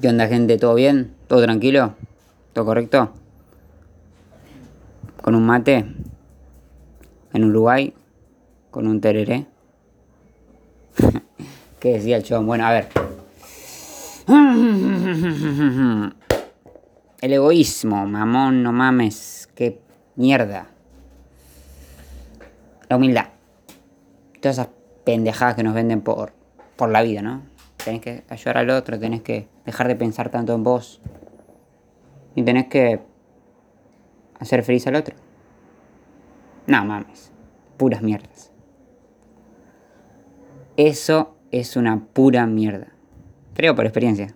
¿Qué onda, gente? ¿Todo bien? ¿Todo tranquilo? ¿Todo correcto? ¿Con un mate? ¿En Uruguay? ¿Con un tereré? ¿Qué decía el chon? Bueno, a ver. El egoísmo, mamón, no mames. Qué mierda. La humildad. Todas esas pendejadas que nos venden por, por la vida, ¿no? Tenés que ayudar al otro, tenés que dejar de pensar tanto en vos. Y tenés que hacer feliz al otro. No mames. Puras mierdas. Eso es una pura mierda. Creo por experiencia.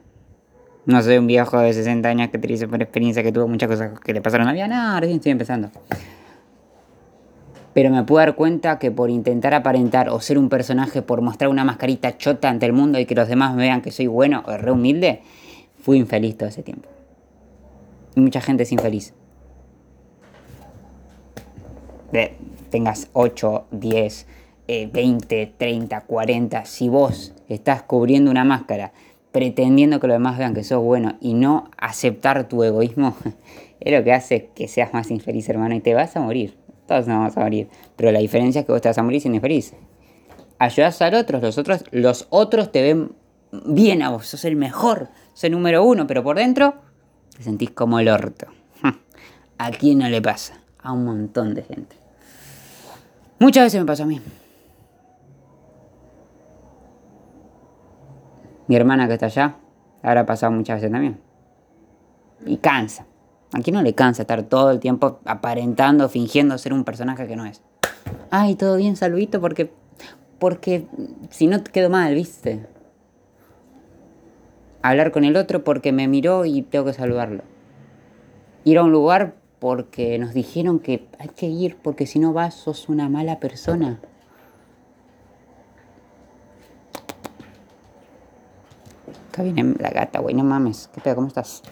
No soy un viejo de 60 años que te dice por experiencia que tuvo muchas cosas que le pasaron a la vida. No, recién estoy empezando. Pero me puedo dar cuenta que por intentar aparentar o ser un personaje, por mostrar una mascarita chota ante el mundo y que los demás vean que soy bueno o re humilde, fui infeliz todo ese tiempo. Y mucha gente es infeliz. De, tengas 8, 10, eh, 20, 30, 40. Si vos estás cubriendo una máscara pretendiendo que los demás vean que sos bueno y no aceptar tu egoísmo, es lo que hace que seas más infeliz, hermano, y te vas a morir. Todos nos vamos a morir. Pero la diferencia es que vos te vas a morir siendo infeliz. Ayudas a otros, los otros, los otros te ven bien a vos, sos el mejor, sos el número uno, pero por dentro te sentís como el orto. ¿A quién no le pasa? A un montón de gente. Muchas veces me pasó a mí. Mi hermana que está allá, habrá pasado muchas veces también. Y cansa. ¿A quién no le cansa estar todo el tiempo aparentando, fingiendo ser un personaje que no es? Ay, todo bien, saludito, porque. Porque si no te quedo mal, ¿viste? Hablar con el otro porque me miró y tengo que saludarlo. Ir a un lugar porque nos dijeron que hay que ir porque si no vas sos una mala persona. Acá viene la gata, güey, no mames. ¿Qué pedo? ¿Cómo estás?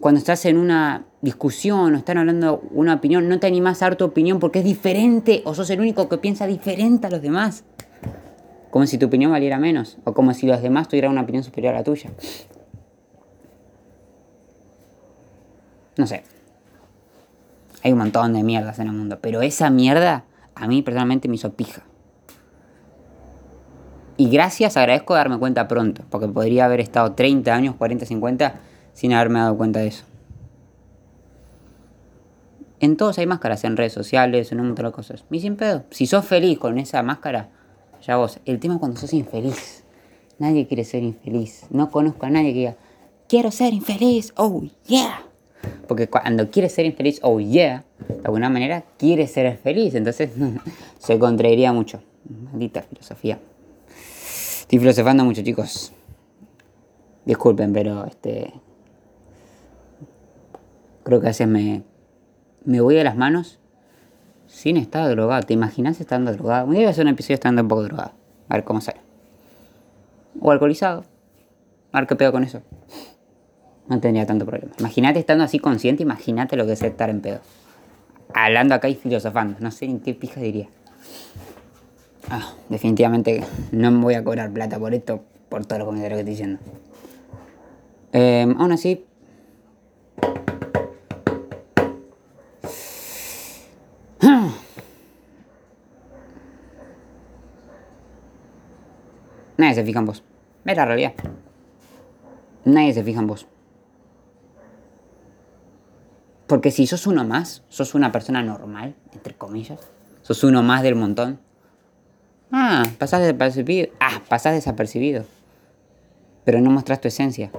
Cuando estás en una discusión o están hablando una opinión, no te animás a dar tu opinión porque es diferente o sos el único que piensa diferente a los demás. Como si tu opinión valiera menos o como si los demás tuvieran una opinión superior a la tuya. No sé. Hay un montón de mierdas en el mundo, pero esa mierda a mí personalmente me hizo pija. Y gracias, agradezco darme cuenta pronto, porque podría haber estado 30 años, 40, 50 sin haberme dado cuenta de eso. En todos hay máscaras, en redes sociales, en un montón de cosas. Y sin pedo. Si sos feliz con esa máscara, ya vos. El tema es cuando sos infeliz. Nadie quiere ser infeliz. No conozco a nadie que diga, quiero ser infeliz, oh yeah. Porque cuando quieres ser infeliz, oh yeah, de alguna manera quieres ser feliz. Entonces se contraería mucho. Maldita filosofía. Estoy filosofando mucho, chicos. Disculpen, pero este. Creo que a veces me, me voy a las manos sin estar drogado. ¿Te imaginas estando drogado? Un día voy a hacer un episodio estando un poco drogado. A ver cómo sale. O alcoholizado. A ver qué pedo con eso. No tendría tanto problema. Imagínate estando así consciente, imagínate lo que es estar en pedo. Hablando acá y filosofando. No sé en qué pija diría. Ah, definitivamente no me voy a cobrar plata por esto, por todos los comentarios que estoy diciendo. Eh, aún así. Nadie se fija en vos. Es la realidad. Nadie se fija en vos. Porque si sos uno más, sos una persona normal, entre comillas, sos uno más del montón. Ah, pasás desapercibido. Ah, pasás desapercibido. Pero no mostrás tu esencia.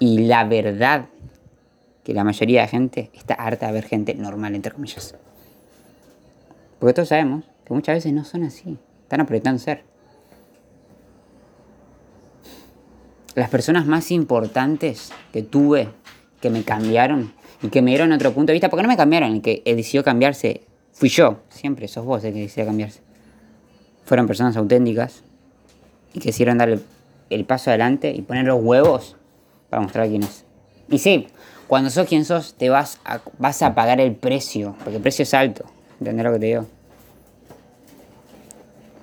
Y la verdad que la mayoría de gente está harta de ver gente normal, entre comillas. Porque todos sabemos que muchas veces no son así. Están apretando ser. Las personas más importantes que tuve, que me cambiaron y que me dieron otro punto de vista, porque no me cambiaron, el que decidió cambiarse fui yo, siempre sos vos el que decidió cambiarse. Fueron personas auténticas y que quisieron dar el, el paso adelante y poner los huevos para mostrar quién es. Y sí, cuando sos quien sos, te vas a, vas a pagar el precio, porque el precio es alto. ¿Entendés lo que te digo?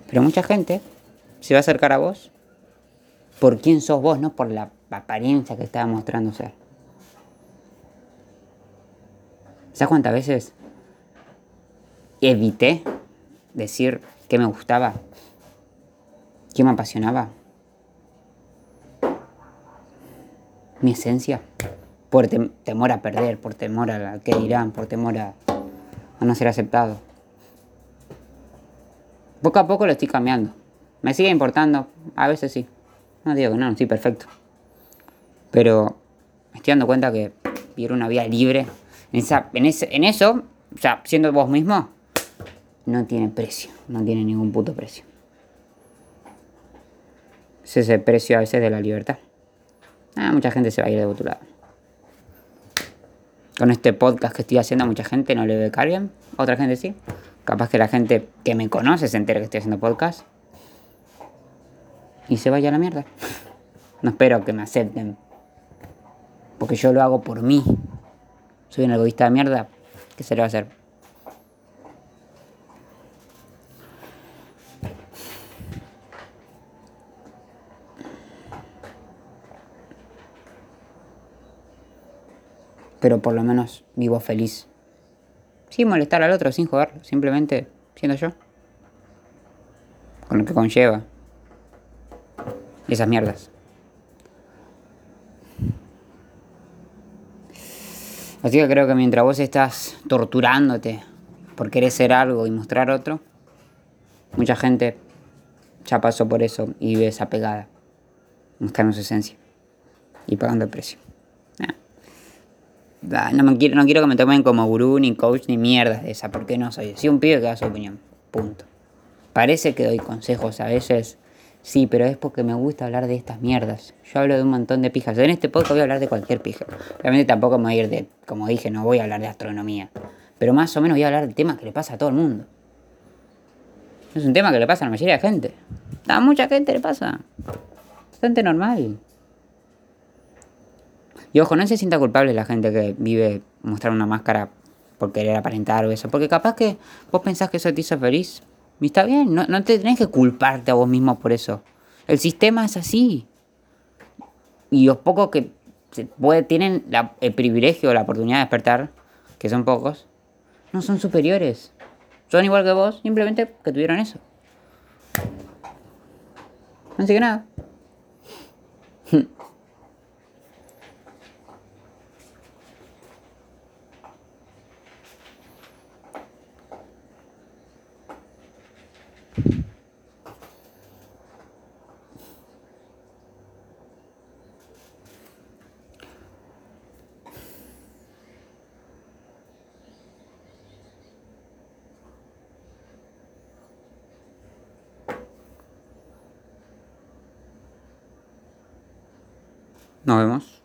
Pero mucha gente se va a acercar a vos por quién sos vos, no por la apariencia que estaba mostrando ser. ¿Sabes cuántas veces evité decir qué me gustaba? ¿Qué me apasionaba? Mi esencia. Por temor a perder, por temor a qué dirán, por temor a no ser aceptado. Poco a poco lo estoy cambiando. Me sigue importando, a veces sí. No digo que no, no estoy perfecto. Pero me estoy dando cuenta que vivir una vida libre, en, eso, o sea, siendo vos mismo, no tiene precio, no tiene ningún puto precio. Es ese precio a veces de la libertad. Ah, mucha gente se va a ir de otro lado. Con este podcast que estoy haciendo, mucha gente no le ve bien, otra gente sí. Capaz que la gente que me conoce se entere que estoy haciendo podcast y se vaya a la mierda. No espero que me acepten. Porque yo lo hago por mí. Soy un egoísta de mierda. ¿Qué se le va a hacer? Pero por lo menos vivo feliz. Sin molestar al otro, sin joderlo. Simplemente siendo yo. Con lo que conlleva esas mierdas. Así que creo que mientras vos estás torturándote por querer ser algo y mostrar otro, mucha gente ya pasó por eso y vive esa pegada, mostrando su esencia y pagando el precio. No, me quiero, no quiero que me tomen como gurú, ni coach, ni mierda de esa, porque no soy. Soy un pibe que da su opinión. Punto. Parece que doy consejos a veces Sí, pero es porque me gusta hablar de estas mierdas. Yo hablo de un montón de pijas. En este podcast voy a hablar de cualquier pija. Realmente tampoco me voy a ir de, como dije, no voy a hablar de astronomía. Pero más o menos voy a hablar del tema que le pasa a todo el mundo. Es un tema que le pasa a la mayoría de gente. A mucha gente le pasa. Bastante normal. Y ojo, no se sienta culpable la gente que vive mostrar una máscara por querer aparentar o eso. Porque capaz que vos pensás que eso te hizo feliz. Y está bien, no, no te tenés que culparte a vos mismo por eso. El sistema es así. Y los pocos que se tienen el privilegio o la oportunidad de despertar, que son pocos, no son superiores. Son igual que vos, simplemente que tuvieron eso. Así que nada. Nos vemos.